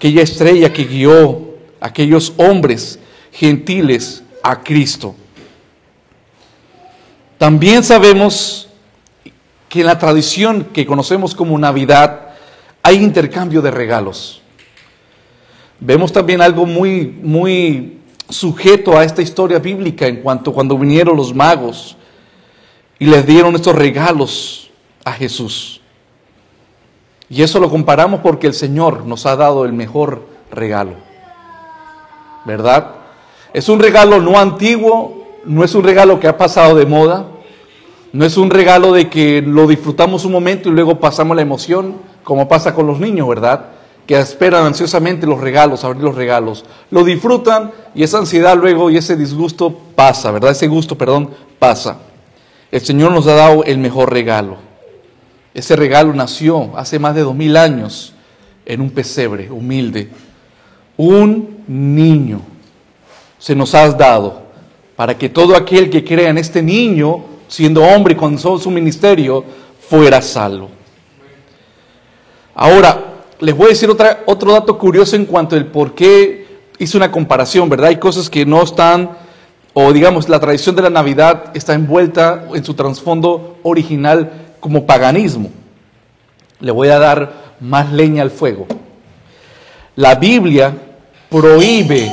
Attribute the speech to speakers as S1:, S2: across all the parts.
S1: aquella estrella que guió a aquellos hombres gentiles a Cristo. También sabemos que en la tradición que conocemos como Navidad hay intercambio de regalos. Vemos también algo muy, muy sujeto a esta historia bíblica en cuanto cuando vinieron los magos y les dieron estos regalos a Jesús. Y eso lo comparamos porque el Señor nos ha dado el mejor regalo. ¿Verdad? Es un regalo no antiguo, no es un regalo que ha pasado de moda, no es un regalo de que lo disfrutamos un momento y luego pasamos la emoción, como pasa con los niños, ¿verdad? Que esperan ansiosamente los regalos, abrir los regalos. Lo disfrutan y esa ansiedad luego y ese disgusto pasa, ¿verdad? Ese gusto, perdón, pasa. El Señor nos ha dado el mejor regalo. Ese regalo nació hace más de dos mil años en un pesebre humilde. Un niño se nos ha dado para que todo aquel que crea en este niño, siendo hombre y con su ministerio, fuera salvo. Ahora, les voy a decir otro dato curioso en cuanto al por qué hice una comparación, ¿verdad? Hay cosas que no están, o digamos, la tradición de la Navidad está envuelta en su trasfondo original como paganismo. Le voy a dar más leña al fuego. La Biblia prohíbe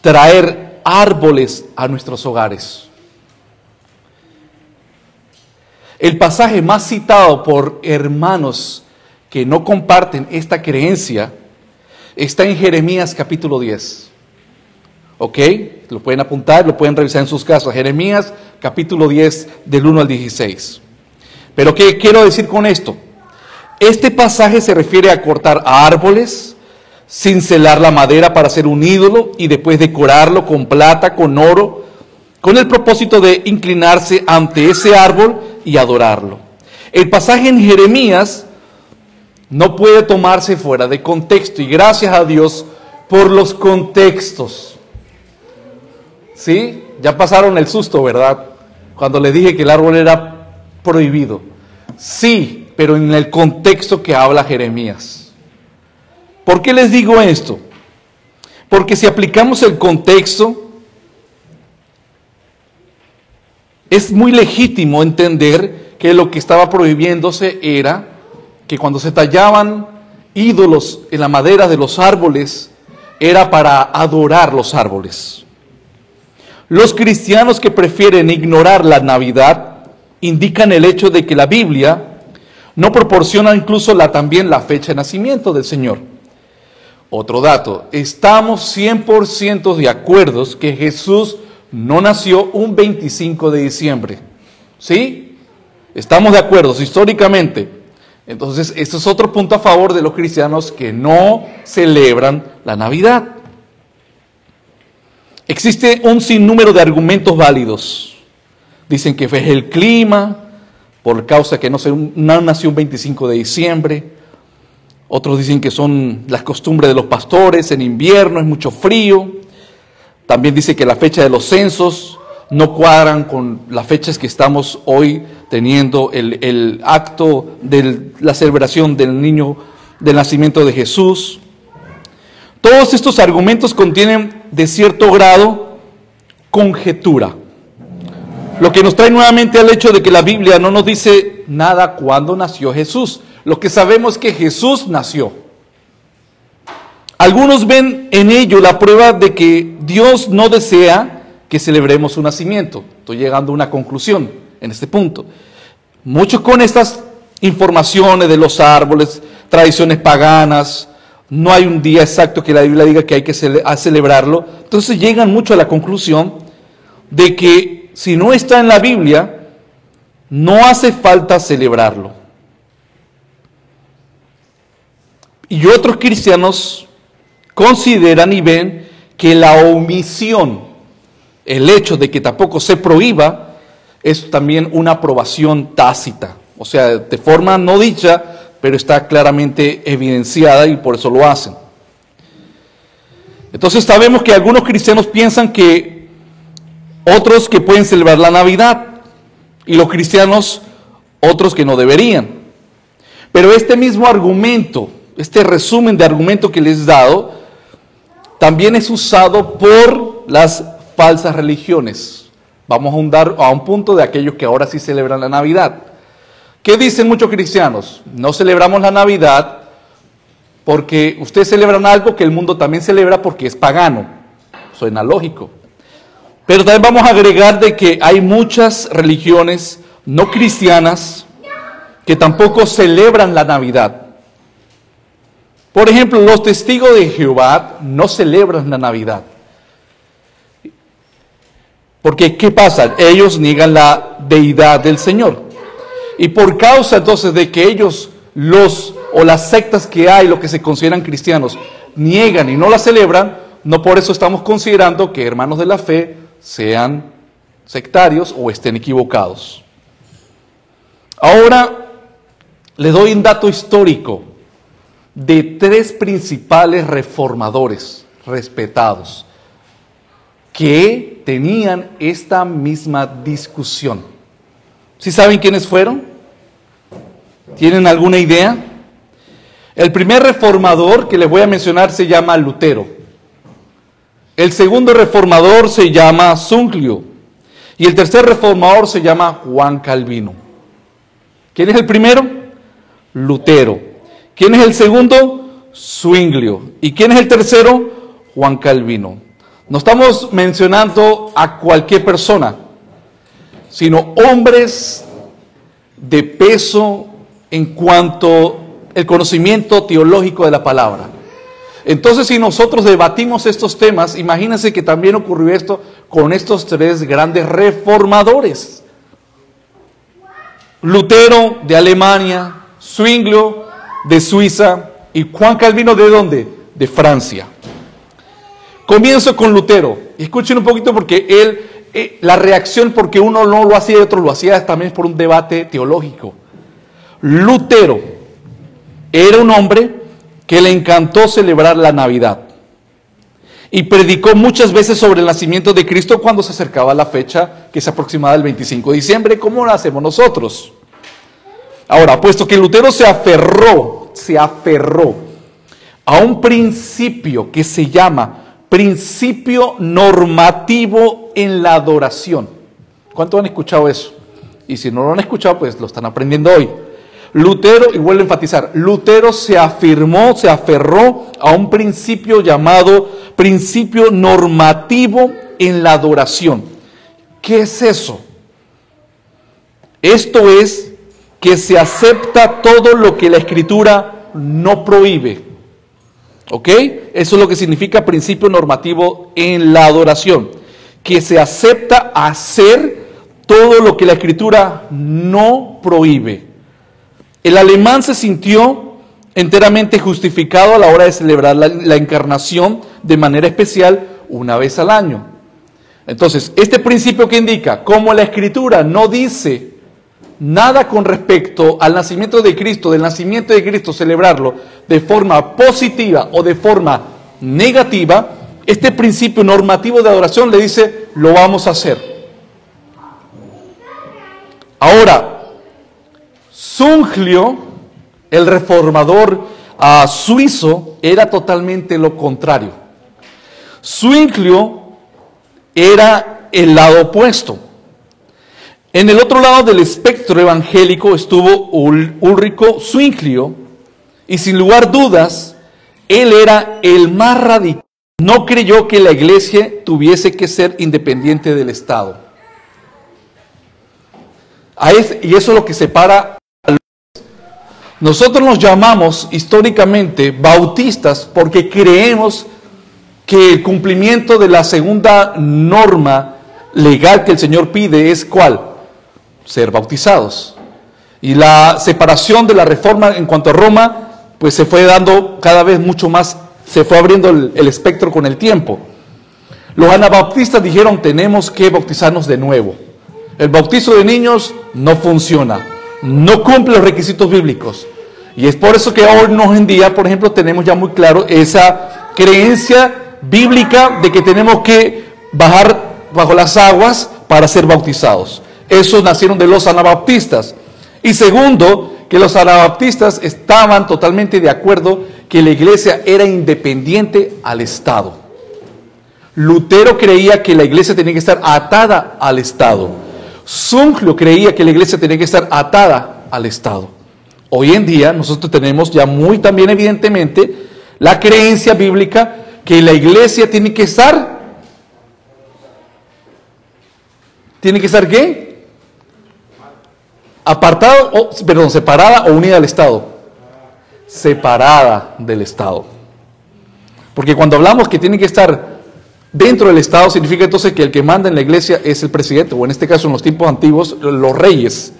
S1: traer árboles a nuestros hogares. El pasaje más citado por hermanos que no comparten esta creencia está en Jeremías capítulo 10. ¿Ok? Lo pueden apuntar, lo pueden revisar en sus casas. Jeremías capítulo 10 del 1 al 16. Pero ¿qué quiero decir con esto? Este pasaje se refiere a cortar árboles, cincelar la madera para hacer un ídolo y después decorarlo con plata, con oro, con el propósito de inclinarse ante ese árbol y adorarlo. El pasaje en Jeremías no puede tomarse fuera de contexto y gracias a Dios por los contextos. ¿Sí? Ya pasaron el susto, ¿verdad? Cuando le dije que el árbol era prohibido. Sí, pero en el contexto que habla Jeremías. ¿Por qué les digo esto? Porque si aplicamos el contexto, es muy legítimo entender que lo que estaba prohibiéndose era que cuando se tallaban ídolos en la madera de los árboles, era para adorar los árboles. Los cristianos que prefieren ignorar la Navidad indican el hecho de que la Biblia no proporciona incluso la, también la fecha de nacimiento del Señor. Otro dato, estamos 100% de acuerdo que Jesús no nació un 25 de diciembre. ¿Sí? Estamos de acuerdo históricamente. Entonces, esto es otro punto a favor de los cristianos que no celebran la Navidad. Existe un sinnúmero de argumentos válidos. Dicen que fue el clima, por causa que no, se, no nació un 25 de diciembre. Otros dicen que son las costumbres de los pastores, en invierno es mucho frío. También dice que la fecha de los censos no cuadran con las fechas que estamos hoy teniendo el, acto de la celebración del niño, del nacimiento de Jesús. Todos estos argumentos contienen de cierto grado conjetura. Lo que nos trae nuevamente al hecho de que la Biblia no nos dice nada cuando nació Jesús. Lo que sabemos es que Jesús nació. Algunos ven en ello la prueba de que Dios no desea que celebremos su nacimiento. Estoy llegando a una conclusión en este punto. Muchos con estas informaciones de los árboles, tradiciones paganas, no hay un día exacto que la Biblia diga que hay que celebrarlo. Entonces llegan mucho a la conclusión de que si no está en la Biblia, no hace falta celebrarlo. Y otros cristianos consideran y ven que la omisión, el hecho de que tampoco se prohíba, es también una aprobación tácita, o sea, de forma no dicha, pero está claramente evidenciada y por eso lo hacen. Entonces sabemos que algunos cristianos piensan que otros que pueden celebrar la Navidad y los cristianos otros que no deberían. Pero este mismo argumento este resumen de argumento que les he dado, también es usado por las falsas religiones. Vamos a hundar a un punto de aquellos que ahora sí celebran la Navidad. ¿Qué dicen muchos cristianos? No celebramos la Navidad porque ustedes celebran algo que el mundo también celebra porque es pagano. Suena lógico. Pero también vamos a agregar de que hay muchas religiones no cristianas que tampoco celebran la Navidad. Por ejemplo, los testigos de Jehová no celebran la Navidad. Porque, ¿qué pasa? Ellos niegan la deidad del Señor. Y por causa entonces de que ellos, los o las sectas que hay, lo que se consideran cristianos, niegan y no la celebran, no por eso estamos considerando que hermanos de la fe sean sectarios o estén equivocados. Ahora les doy un dato histórico de tres principales reformadores respetados que tenían esta misma discusión. ¿Sí saben quiénes fueron? ¿Tienen alguna idea? El primer reformador que les voy a mencionar se llama Lutero. El segundo reformador se llama Zunglio. Y el tercer reformador se llama Juan Calvino. ¿Quién es el primero? Lutero. ¿Quién es el segundo? Zwinglio. ¿Y quién es el tercero? Juan Calvino. No estamos mencionando a cualquier persona, sino hombres de peso en cuanto el conocimiento teológico de la palabra. Entonces, si nosotros debatimos estos temas, imagínense que también ocurrió esto con estos tres grandes reformadores. Lutero de Alemania, Zwinglio de Suiza y Juan Calvino de dónde? De Francia. Comienzo con Lutero. Escuchen un poquito porque él, eh, la reacción porque uno no lo hacía y otro lo hacía también por un debate teológico. Lutero era un hombre que le encantó celebrar la Navidad y predicó muchas veces sobre el nacimiento de Cristo cuando se acercaba la fecha que se aproximaba el 25 de diciembre, como lo hacemos nosotros. Ahora, puesto que Lutero se aferró, se aferró a un principio que se llama principio normativo en la adoración. ¿Cuántos han escuchado eso? Y si no lo han escuchado, pues lo están aprendiendo hoy. Lutero, y vuelvo a enfatizar, Lutero se afirmó, se aferró a un principio llamado principio normativo en la adoración. ¿Qué es eso? Esto es que se acepta todo lo que la escritura no prohíbe. ¿Ok? Eso es lo que significa principio normativo en la adoración. Que se acepta hacer todo lo que la escritura no prohíbe. El alemán se sintió enteramente justificado a la hora de celebrar la, encarnación de manera especial una vez al año. Entonces, este principio que indica, como la escritura no dice nada con respecto al nacimiento de Cristo, del nacimiento de Cristo, celebrarlo de forma positiva o de forma negativa, este principio normativo de adoración le dice, lo vamos a hacer. Ahora, Zunglio, el reformador uh, suizo, era totalmente lo contrario. Zwinglio era el lado opuesto. En el otro lado del espectro evangélico estuvo Ulrico Zwinglio y sin lugar dudas, él era el más radical. No creyó que la iglesia tuviese que ser independiente del Estado. Y eso es lo que separa a. Nosotros nos llamamos históricamente bautistas porque creemos que el cumplimiento de la segunda norma legal que el Señor pide es cuál? ser bautizados. Y la separación de la reforma en cuanto a Roma, pues se fue dando cada vez mucho más, se fue abriendo el, espectro con el tiempo. Los anabautistas dijeron, tenemos que bautizarnos de nuevo. El bautizo de niños no funciona, no cumple los requisitos bíblicos. Y es por eso que hoy en día, por ejemplo, tenemos ya muy claro esa creencia bíblica de que tenemos que bajar bajo las aguas para ser bautizados. Esos nacieron de los anabaptistas. Y segundo, que los anabaptistas estaban totalmente de acuerdo que la iglesia era independiente al Estado. Lutero creía que la iglesia tenía que estar atada al Estado. Zunglio creía que la iglesia tenía que estar atada al Estado. Hoy en día nosotros tenemos ya muy también evidentemente la creencia bíblica que la iglesia tiene que estar tiene que estar qué? Apartado, o, perdón, separada o unida al Estado. Separada del Estado. Porque cuando hablamos que tiene que estar dentro del Estado, significa entonces que el que manda en la iglesia es el presidente, o en este caso en los tiempos antiguos, los reyes.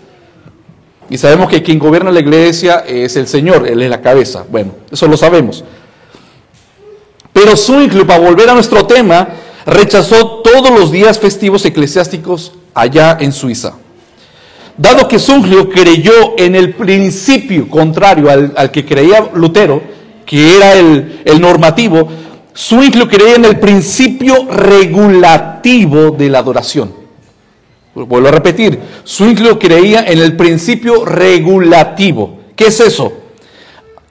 S1: Y sabemos que quien gobierna la iglesia es el Señor, Él es la cabeza. Bueno, eso lo sabemos. Pero Zwingli, para volver a nuestro tema, rechazó todos los días festivos eclesiásticos allá en Suiza. Dado que Zwingli creyó en el principio contrario al, que creía Lutero, que era el, normativo, Zwingli creía en el principio regulativo de la adoración. Vuelvo a repetir, Zwingli creía en el principio regulativo. ¿Qué es eso?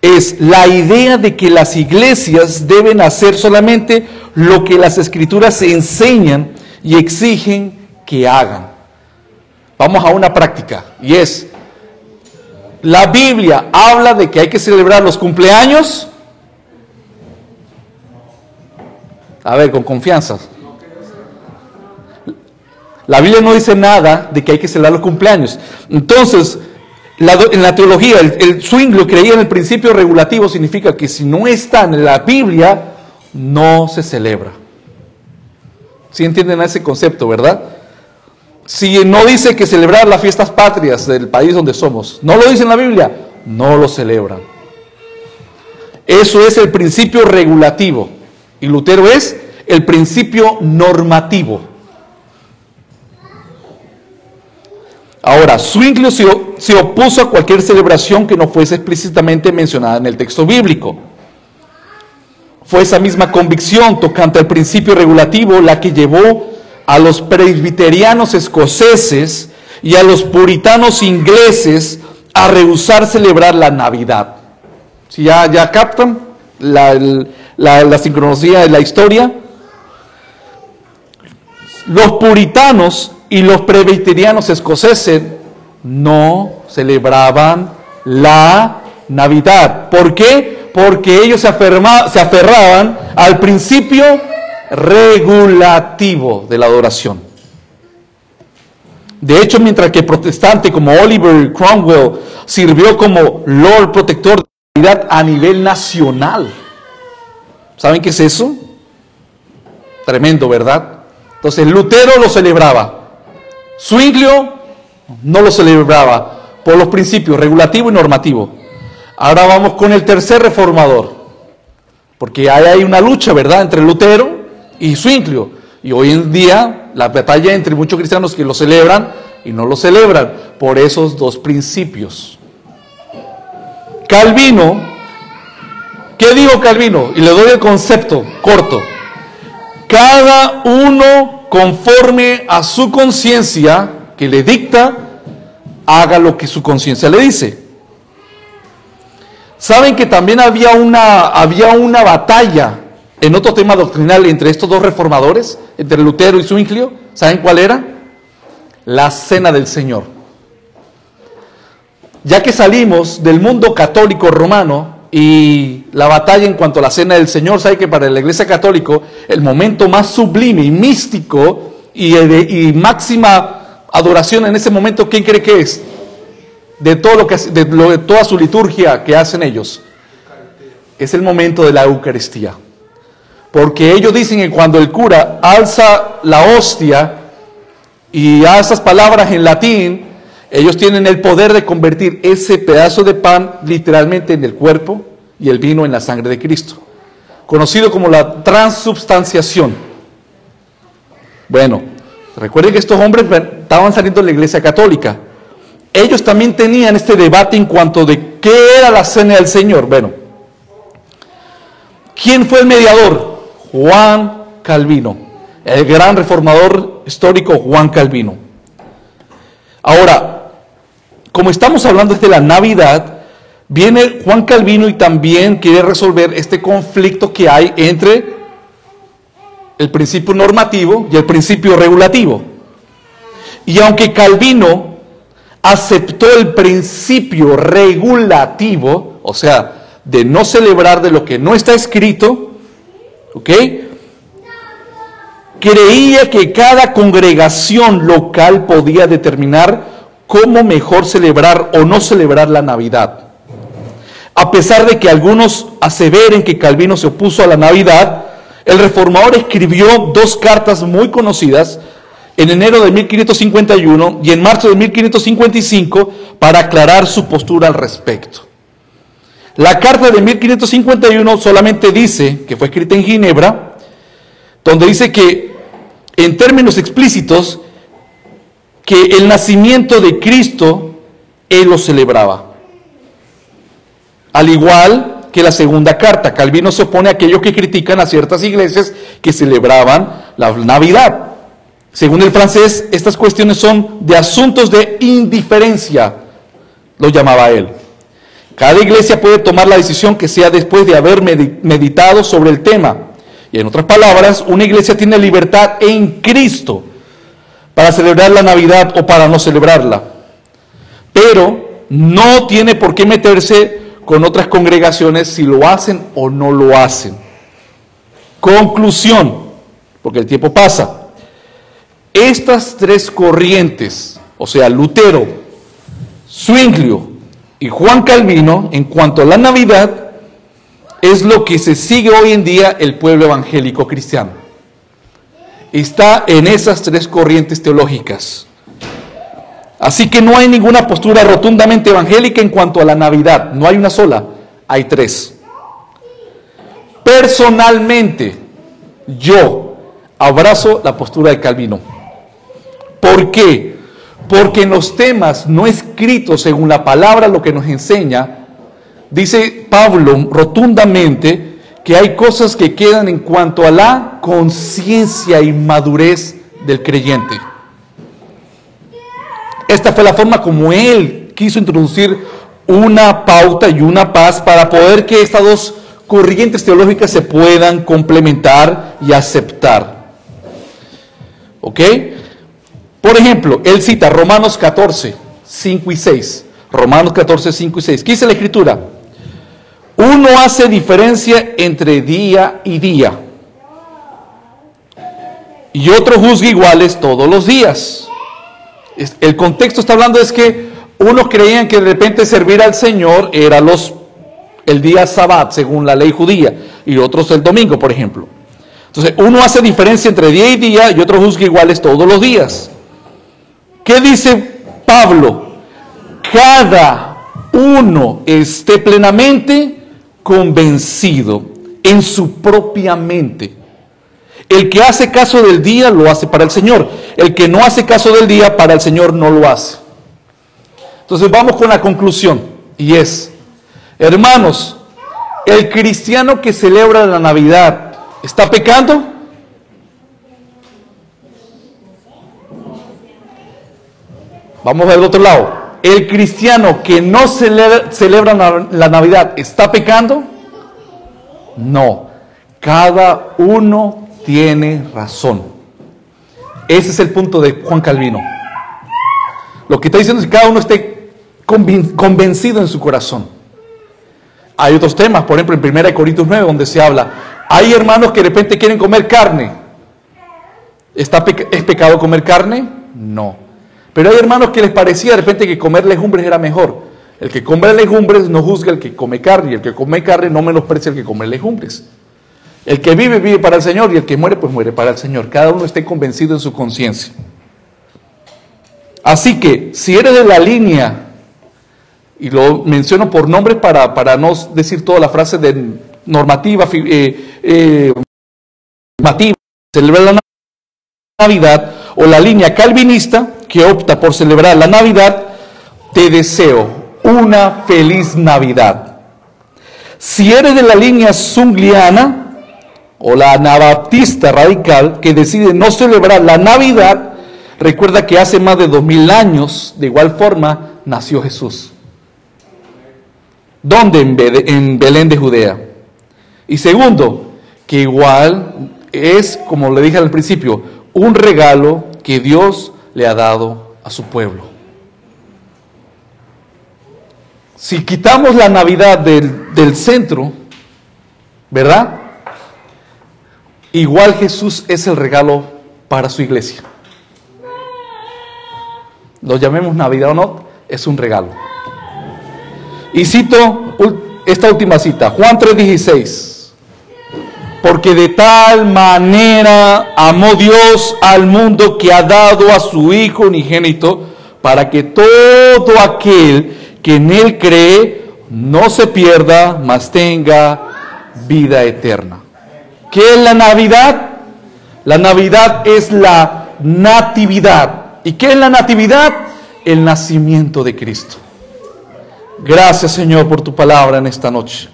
S1: es la idea de que las iglesias deben hacer solamente lo que las escrituras enseñan y exigen que hagan. Vamos a una práctica y es, la Biblia habla de que hay que celebrar los cumpleaños. A ver, con confianza. La Biblia no dice nada de que hay que celebrar los cumpleaños. Entonces, en la teología, el, el swing lo creía en el principio regulativo, significa que si no está en la Biblia, no se celebra. ¿Sí entienden ese concepto, verdad? Si no dice que celebrar las fiestas patrias del país donde somos, no lo dice en la Biblia, no lo celebran. Eso es el principio regulativo. Y Lutero es el principio normativo. Ahora, Zwingli se, opuso a cualquier celebración que no fuese explícitamente mencionada en el texto bíblico. Fue esa misma convicción tocante al principio regulativo la que llevó a los presbiterianos escoceses y a los puritanos ingleses a rehusar celebrar la Navidad. Si ya, captan la, la, la de la historia, los puritanos y los presbiterianos escoceses no celebraban la Navidad. ¿Por qué? Porque ellos se, aferraban al principio regulativo de la adoración. De hecho, mientras que protestante como Oliver Cromwell sirvió como Lord Protector de la Navidad a nivel nacional. ¿Saben qué es eso? Tremendo, ¿verdad? Entonces Lutero lo celebraba. Zwinglio no lo celebraba por los principios regulativo y normativo. Ahora vamos con el tercer reformador, porque ahí hay una lucha, ¿verdad?, entre Lutero y Zwinglio. Y hoy en día la batalla entre muchos cristianos que lo celebran y no lo celebran por esos dos principios. Calvino, ¿qué digo Calvino? Y le doy el concepto corto. Cada uno conforme a su conciencia que le dicta, haga lo que su conciencia le dice. Saben que también había una, había una batalla en otro tema doctrinal entre estos dos reformadores, entre Lutero y Zwinglio. ¿Saben cuál era? La cena del Señor. Ya que salimos del mundo católico romano, y la batalla en cuanto a la cena del Señor, sabe que para la iglesia católica el momento más sublime y místico y, máxima adoración en ese momento, ¿quién cree que es? De, todo lo que, de, de toda su liturgia que hacen ellos. Es el momento de la Eucaristía. Porque ellos dicen que cuando el cura alza la hostia y hace esas palabras en latín, ellos tienen el poder de convertir ese pedazo de pan literalmente en el cuerpo y el vino en la sangre de Cristo, conocido como la transubstanciación. Bueno, recuerden que estos hombres estaban saliendo de la iglesia católica. Ellos también tenían este debate en cuanto de qué era la cena del Señor. Bueno, ¿quién fue el mediador? Juan Calvino, el gran reformador histórico Juan Calvino. Ahora, como estamos hablando de la Navidad, viene Juan Calvino y también quiere resolver este conflicto que hay entre el principio normativo y el principio regulativo. Y aunque Calvino aceptó el principio regulativo, o sea, de no celebrar de lo que no está escrito, ¿ok? Creía que cada congregación local podía determinar cómo mejor celebrar o no celebrar la Navidad. A pesar de que algunos aseveren que Calvino se opuso a la Navidad, el reformador escribió dos cartas muy conocidas en enero de 1551 y en marzo de 1555 para aclarar su postura al respecto. La carta de 1551 solamente dice, que fue escrita en Ginebra, donde dice que en términos explícitos, que el nacimiento de Cristo él lo celebraba. Al igual que la segunda carta, Calvino se opone a aquellos que critican a ciertas iglesias que celebraban la Navidad. Según el francés, estas cuestiones son de asuntos de indiferencia, lo llamaba él. Cada iglesia puede tomar la decisión que sea después de haber meditado sobre el tema. Y en otras palabras, una iglesia tiene libertad en Cristo para celebrar la Navidad o para no celebrarla. Pero no tiene por qué meterse con otras congregaciones si lo hacen o no lo hacen. Conclusión, porque el tiempo pasa. Estas tres corrientes, o sea, Lutero, Zwinglio y Juan Calvino, en cuanto a la Navidad, es lo que se sigue hoy en día el pueblo evangélico cristiano. Está en esas tres corrientes teológicas. Así que no hay ninguna postura rotundamente evangélica en cuanto a la Navidad. No hay una sola, hay tres. Personalmente, yo abrazo la postura de Calvino. ¿Por qué? Porque en los temas no escritos según la palabra lo que nos enseña, dice Pablo rotundamente que hay cosas que quedan en cuanto a la conciencia y madurez del creyente. Esta fue la forma como él quiso introducir una pauta y una paz para poder que estas dos corrientes teológicas se puedan complementar y aceptar. ¿Ok? Por ejemplo, él cita Romanos 14, 5 y 6. Romanos 14, 5 y 6. ¿Qué dice la escritura? Uno hace diferencia entre día y día. Y otro juzga iguales todos los días. El contexto está hablando es que unos creían que de repente servir al Señor era los el día sabbat según la ley judía y otros el domingo, por ejemplo. Entonces, uno hace diferencia entre día y día y otro juzga iguales todos los días. ¿Qué dice Pablo? Cada uno esté plenamente convencido en su propia mente. El que hace caso del día lo hace para el Señor. El que no hace caso del día para el Señor no lo hace. Entonces vamos con la conclusión. Y es, hermanos, el cristiano que celebra la Navidad, ¿está pecando? Vamos al otro lado. ¿El cristiano que no celebra, la Navidad está pecando? No. Cada uno tiene razón. Ese es el punto de Juan Calvino. Lo que está diciendo es que cada uno esté convencido en su corazón. Hay otros temas, por ejemplo, en 1 Corintios 9, donde se habla, hay hermanos que de repente quieren comer carne. ¿Está ¿Es pecado comer carne? No. Pero hay hermanos que les parecía de repente que comer legumbres era mejor. El que come legumbres no juzga al que come carne, y el que come carne no menosprecia al que come legumbres. El que vive, vive para el Señor, y el que muere, pues muere para el Señor. Cada uno esté convencido en su conciencia. Así que, si eres de la línea, y lo menciono por nombre para, para no decir toda la frase de normativa, eh, eh, normativa, celebrar la Navidad, o la línea calvinista, que opta por celebrar la Navidad, te deseo una feliz Navidad. Si eres de la línea zungliana o la anabaptista radical que decide no celebrar la Navidad, recuerda que hace más de dos mil años, de igual forma, nació Jesús. ¿Dónde? En Belén de Judea. Y segundo, que igual es, como le dije al principio, un regalo que Dios le ha dado a su pueblo. Si quitamos la Navidad del, del centro, ¿verdad? Igual Jesús es el regalo para su iglesia. Lo llamemos Navidad o no, es un regalo. Y cito esta última cita, Juan 3:16. Porque de tal manera amó Dios al mundo que ha dado a su Hijo unigénito para que todo aquel que en Él cree no se pierda, mas tenga vida eterna. ¿Qué es la Navidad? La Navidad es la natividad. ¿Y qué es la natividad? El nacimiento de Cristo. Gracias Señor por tu palabra en esta noche.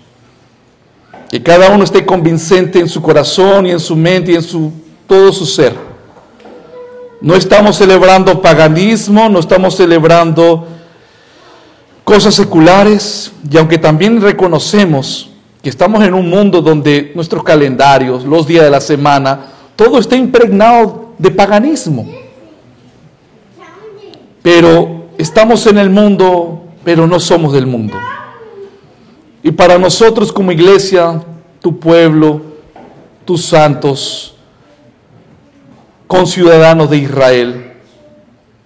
S1: Que cada uno esté convincente en su corazón y en su mente y en su, todo su ser. No estamos celebrando paganismo, no estamos celebrando cosas seculares, y aunque también reconocemos que estamos en un mundo donde nuestros calendarios, los días de la semana, todo está impregnado de paganismo. Pero estamos en el mundo, pero no somos del mundo. Y para nosotros como iglesia, tu pueblo, tus santos, conciudadanos de Israel,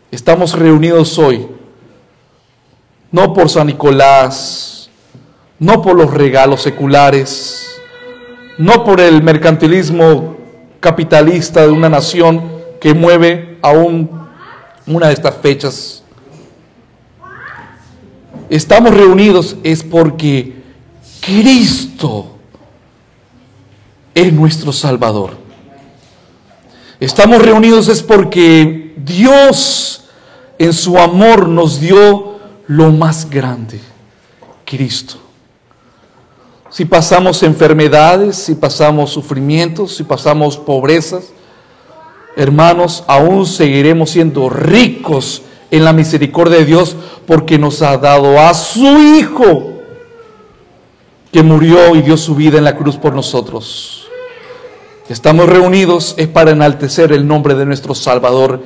S1: estamos reunidos hoy, no por San Nicolás, no por los regalos seculares, no por el mercantilismo capitalista de una nación que mueve aún una de estas fechas. Estamos reunidos es porque Cristo es nuestro Salvador. Estamos reunidos es porque Dios en su amor nos dio lo más grande, Cristo. Si pasamos enfermedades, si pasamos sufrimientos, si pasamos pobrezas, hermanos, aún seguiremos siendo ricos en la misericordia de Dios porque nos ha dado a su Hijo que murió y dio su vida en la cruz por nosotros. Estamos reunidos es para enaltecer el nombre de nuestro Salvador,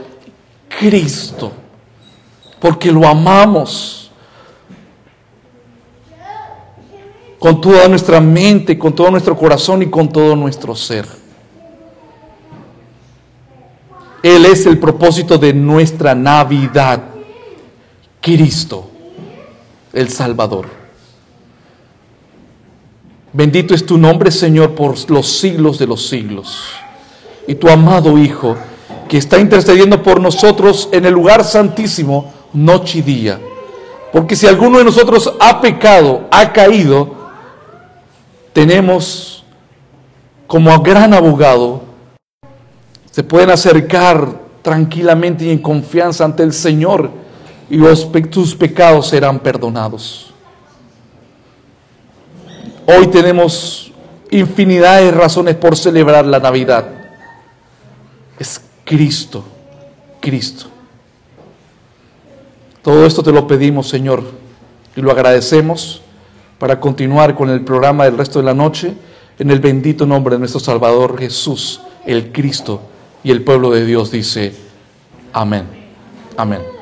S1: Cristo, porque lo amamos con toda nuestra mente, con todo nuestro corazón y con todo nuestro ser. Él es el propósito de nuestra Navidad, Cristo, el Salvador. Bendito es tu nombre, Señor, por los siglos de los siglos. Y tu amado Hijo, que está intercediendo por nosotros en el lugar santísimo, noche y día. Porque si alguno de nosotros ha pecado, ha caído, tenemos como gran abogado, se pueden acercar tranquilamente y en confianza ante el Señor y los, tus pecados serán perdonados. Hoy tenemos infinidad de razones por celebrar la Navidad. Es Cristo, Cristo. Todo esto te lo pedimos, Señor, y lo agradecemos para continuar con el programa del resto de la noche en el bendito nombre de nuestro Salvador Jesús, el Cristo, y el pueblo de Dios dice, amén, amén.